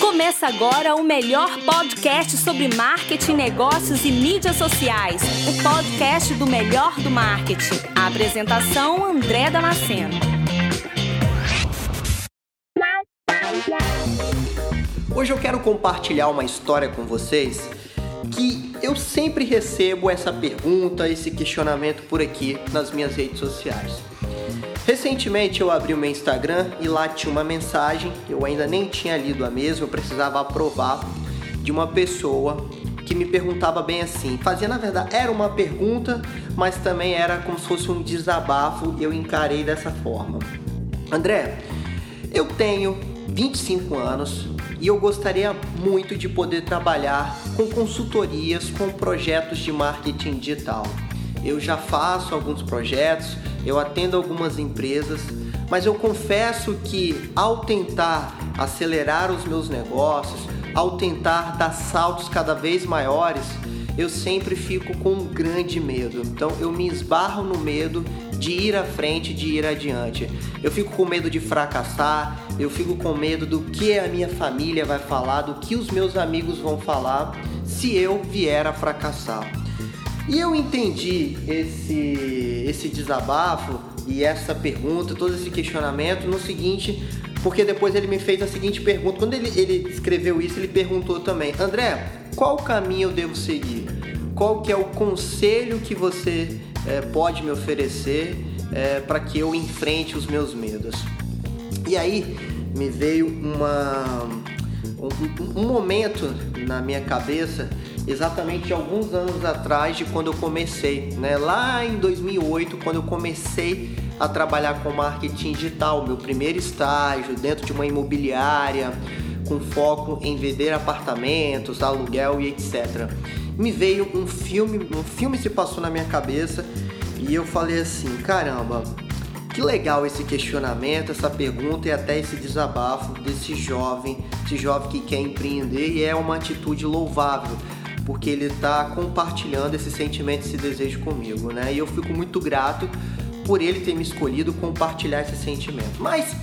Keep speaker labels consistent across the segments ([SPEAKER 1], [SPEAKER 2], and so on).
[SPEAKER 1] Começa agora o melhor podcast sobre marketing, negócios e mídias sociais. O podcast do melhor do marketing. A apresentação André Damasceno.
[SPEAKER 2] Hoje eu quero compartilhar uma história com vocês que eu sempre recebo essa pergunta, esse questionamento por aqui nas minhas redes sociais. Recentemente eu abri o meu Instagram e lá tinha uma mensagem, eu ainda nem tinha lido a mesma, eu precisava aprovar de uma pessoa que me perguntava bem assim. Fazia na verdade, era uma pergunta, mas também era como se fosse um desabafo, eu encarei dessa forma. André, eu tenho 25 anos e eu gostaria muito de poder trabalhar com consultorias, com projetos de marketing digital. Eu já faço alguns projetos, eu atendo algumas empresas, mas eu confesso que ao tentar acelerar os meus negócios, ao tentar dar saltos cada vez maiores, eu sempre fico com um grande medo. Então eu me esbarro no medo de ir à frente, de ir adiante. Eu fico com medo de fracassar, eu fico com medo do que a minha família vai falar, do que os meus amigos vão falar se eu vier a fracassar. E eu entendi esse, esse desabafo e essa pergunta, todo esse questionamento no seguinte, porque depois ele me fez a seguinte pergunta. Quando ele, ele escreveu isso, ele perguntou também: André, qual caminho eu devo seguir? Qual que é o conselho que você é, pode me oferecer é, para que eu enfrente os meus medos. E aí me veio uma, um, um momento na minha cabeça exatamente alguns anos atrás de quando eu comecei, né? Lá em 2008, quando eu comecei a trabalhar com marketing digital, meu primeiro estágio dentro de uma imobiliária, com foco em vender apartamentos, aluguel e etc me veio um filme, um filme se passou na minha cabeça e eu falei assim, caramba, que legal esse questionamento, essa pergunta e até esse desabafo desse jovem, esse jovem que quer empreender e é uma atitude louvável, porque ele está compartilhando esse sentimento, esse desejo comigo, né? E eu fico muito grato por ele ter me escolhido compartilhar esse sentimento. Mas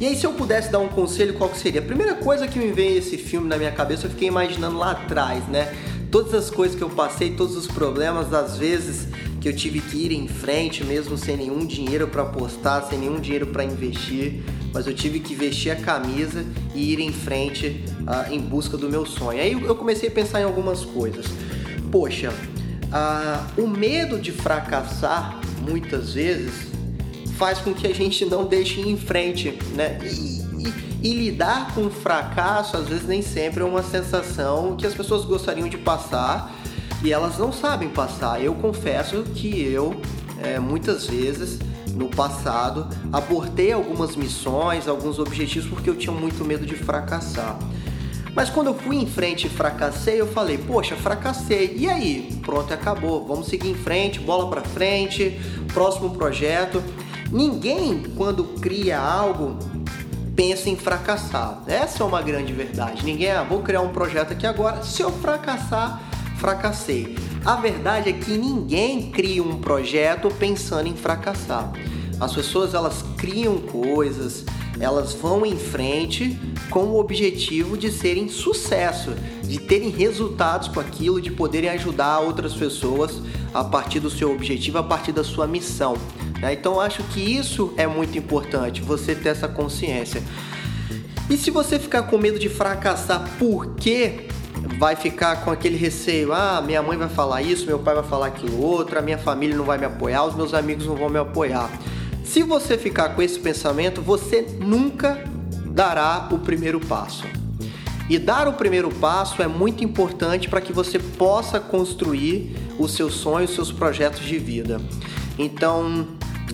[SPEAKER 2] e aí, se eu pudesse dar um conselho, qual que seria? A primeira coisa que me veio esse filme na minha cabeça, eu fiquei imaginando lá atrás, né? todas as coisas que eu passei, todos os problemas, das vezes que eu tive que ir em frente, mesmo sem nenhum dinheiro para apostar, sem nenhum dinheiro para investir, mas eu tive que vestir a camisa e ir em frente uh, em busca do meu sonho. Aí eu comecei a pensar em algumas coisas. Poxa, uh, o medo de fracassar muitas vezes faz com que a gente não deixe ir em frente, né? E, e, e, lidar com o fracasso, às vezes, nem sempre é uma sensação que as pessoas gostariam de passar e elas não sabem passar. Eu confesso que eu, é, muitas vezes, no passado, abortei algumas missões, alguns objetivos, porque eu tinha muito medo de fracassar. Mas quando eu fui em frente e fracassei, eu falei, poxa, fracassei. E aí? Pronto, acabou. Vamos seguir em frente, bola para frente, próximo projeto. Ninguém, quando cria algo, pensa em fracassar. Essa é uma grande verdade. Ninguém, ah, vou criar um projeto aqui agora. Se eu fracassar, fracassei. A verdade é que ninguém cria um projeto pensando em fracassar. As pessoas elas criam coisas, elas vão em frente com o objetivo de serem sucesso, de terem resultados com aquilo, de poderem ajudar outras pessoas a partir do seu objetivo, a partir da sua missão. Né? Então acho que isso é muito importante, você ter essa consciência. E se você ficar com medo de fracassar, por quê? Vai ficar com aquele receio, ah, minha mãe vai falar isso, meu pai vai falar aquilo outro, a minha família não vai me apoiar, os meus amigos não vão me apoiar. Se você ficar com esse pensamento, você nunca dará o primeiro passo. E dar o primeiro passo é muito importante para que você possa construir os seus sonhos, os seus projetos de vida. Então,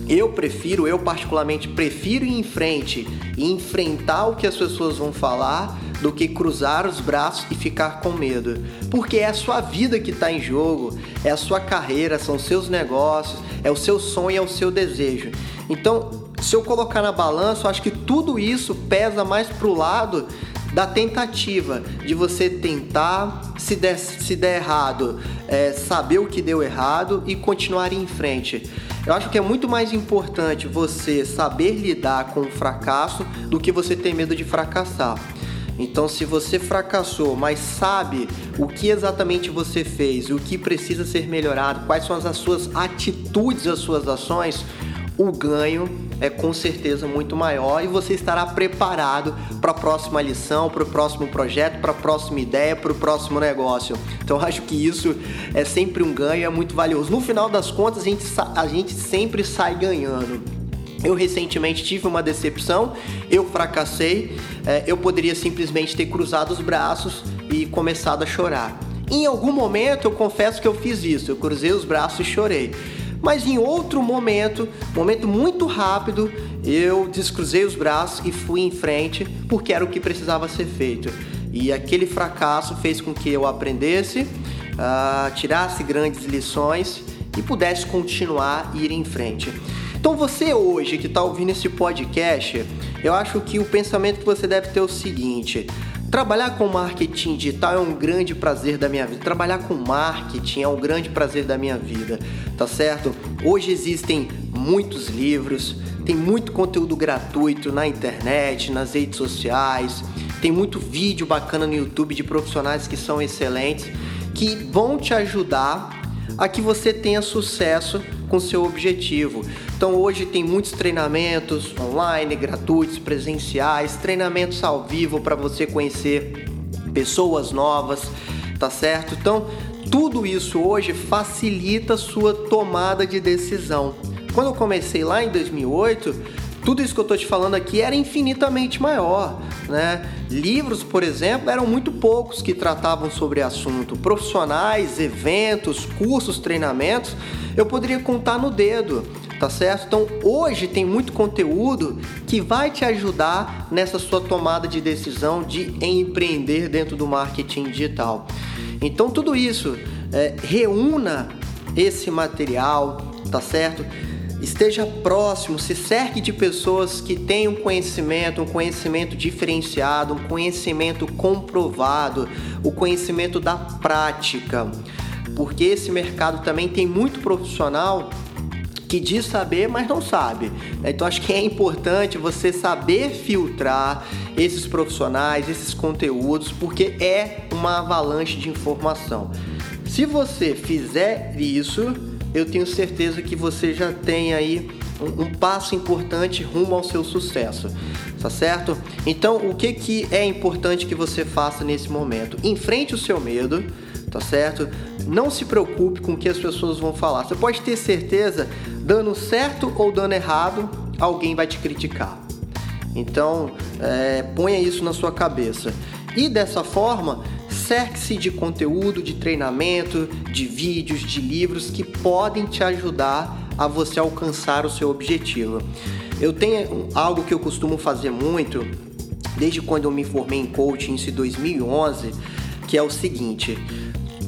[SPEAKER 2] eu prefiro, eu particularmente prefiro ir em frente e enfrentar o que as pessoas vão falar do que cruzar os braços e ficar com medo. Porque é a sua vida que está em jogo, é a sua carreira, são seus negócios, é o seu sonho, é o seu desejo. Então, se eu colocar na balança, eu acho que tudo isso pesa mais pro lado da tentativa, de você tentar, se der, se der errado, é, saber o que deu errado e continuar em frente. Eu acho que é muito mais importante você saber lidar com o fracasso do que você ter medo de fracassar. Então, se você fracassou, mas sabe o que exatamente você fez, o que precisa ser melhorado, quais são as suas atitudes, as suas ações, o ganho é com certeza muito maior e você estará preparado para a próxima lição, para o próximo projeto, para a próxima ideia, para o próximo negócio. Então acho que isso é sempre um ganho, é muito valioso. No final das contas, a gente, a gente sempre sai ganhando. Eu recentemente tive uma decepção, eu fracassei, é, eu poderia simplesmente ter cruzado os braços e começado a chorar. Em algum momento eu confesso que eu fiz isso, eu cruzei os braços e chorei. Mas em outro momento, momento muito rápido, eu descruzei os braços e fui em frente porque era o que precisava ser feito. E aquele fracasso fez com que eu aprendesse, uh, tirasse grandes lições e pudesse continuar e ir em frente. Então você hoje que está ouvindo esse podcast, eu acho que o pensamento que você deve ter é o seguinte: Trabalhar com marketing digital é um grande prazer da minha vida. Trabalhar com marketing é um grande prazer da minha vida, tá certo? Hoje existem muitos livros, tem muito conteúdo gratuito na internet, nas redes sociais, tem muito vídeo bacana no YouTube de profissionais que são excelentes, que vão te ajudar a que você tenha sucesso com seu objetivo. Então hoje tem muitos treinamentos online, gratuitos, presenciais, treinamentos ao vivo para você conhecer pessoas novas, tá certo? Então tudo isso hoje facilita a sua tomada de decisão. Quando eu comecei lá em 2008, tudo isso que eu estou te falando aqui era infinitamente maior. Né? Livros, por exemplo, eram muito poucos que tratavam sobre assunto. Profissionais, eventos, cursos, treinamentos, eu poderia contar no dedo, tá certo? Então hoje tem muito conteúdo que vai te ajudar nessa sua tomada de decisão de empreender dentro do marketing digital. Então tudo isso é, reúna esse material, tá certo? Esteja próximo, se cerque de pessoas que tenham conhecimento, um conhecimento diferenciado, um conhecimento comprovado, o conhecimento da prática. Porque esse mercado também tem muito profissional que diz saber, mas não sabe. Então acho que é importante você saber filtrar esses profissionais, esses conteúdos, porque é uma avalanche de informação. Se você fizer isso, eu tenho certeza que você já tem aí um, um, passo importante rumo ao seu sucesso, tá certo? Então, o que, que é importante que você faça nesse momento? Enfrente o seu medo, tá certo? Não se preocupe com o que as pessoas vão falar. Você pode ter certeza, dando certo ou dando errado, alguém vai te criticar. Então, é, ponha isso na sua cabeça. E dessa forma, cerque-se de conteúdo, de treinamento, de vídeos, de livros que podem te ajudar a você alcançar o seu objetivo. Eu tenho algo que eu costumo fazer muito, desde quando eu me formei em coaching em 2011, que é o seguinte: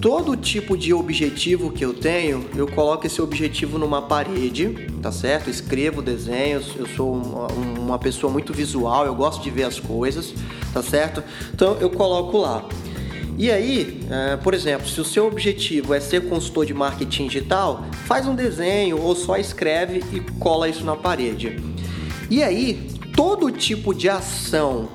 [SPEAKER 2] todo tipo de objetivo que eu tenho, eu coloco esse objetivo numa parede, tá certo? Escrevo desenhos, eu sou uma, uma pessoa muito visual, eu gosto de ver as coisas, tá certo? Então eu coloco lá. E aí, uh, por exemplo, se o seu objetivo é ser consultor de marketing digital, faz um desenho ou só escreve e cola isso na parede. E aí, todo tipo de ação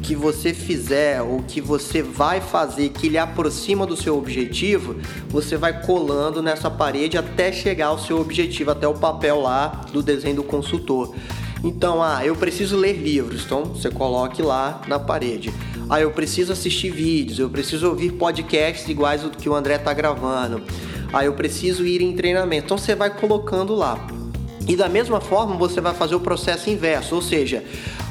[SPEAKER 2] que você fizer ou que você vai fazer que lhe aproxima do seu objetivo, você vai colando nessa parede até chegar ao seu objetivo, até o papel lá do desenho do consultor. Então, ah, eu preciso ler livros, então você coloque lá na parede. Ah, eu preciso assistir vídeos, eu preciso ouvir podcasts iguais ao que o André está gravando. Ah, eu preciso ir em treinamento. Então você vai colocando lá. E da mesma forma você vai fazer o processo inverso, ou seja,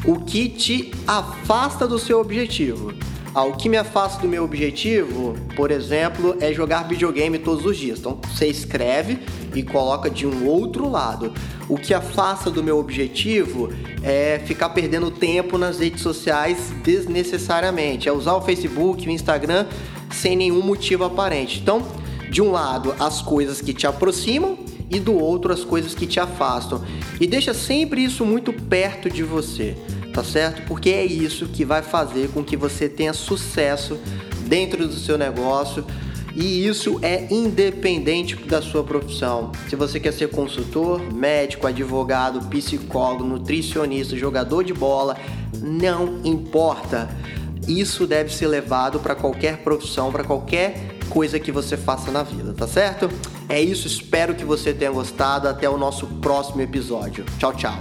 [SPEAKER 2] o que te afasta do seu objetivo. Ah, o que me afasta do meu objetivo, por exemplo, é jogar videogame todos os dias. Então você escreve e coloca de um outro lado. O que afasta do meu objetivo é ficar perdendo tempo nas redes sociais desnecessariamente, é usar o Facebook, o Instagram sem nenhum motivo aparente. Então, de um lado, as coisas que te aproximam e do outro as coisas que te afastam. E deixa sempre isso muito perto de você, tá certo? Porque é isso que vai fazer com que você tenha sucesso dentro do seu negócio. E isso é independente da sua profissão. Se você quer ser consultor, médico, advogado, psicólogo, nutricionista, jogador de bola, não importa. Isso deve ser levado para qualquer profissão, para qualquer coisa que você faça na vida, tá certo? É isso, espero que você tenha gostado. Até o nosso próximo episódio. Tchau, tchau.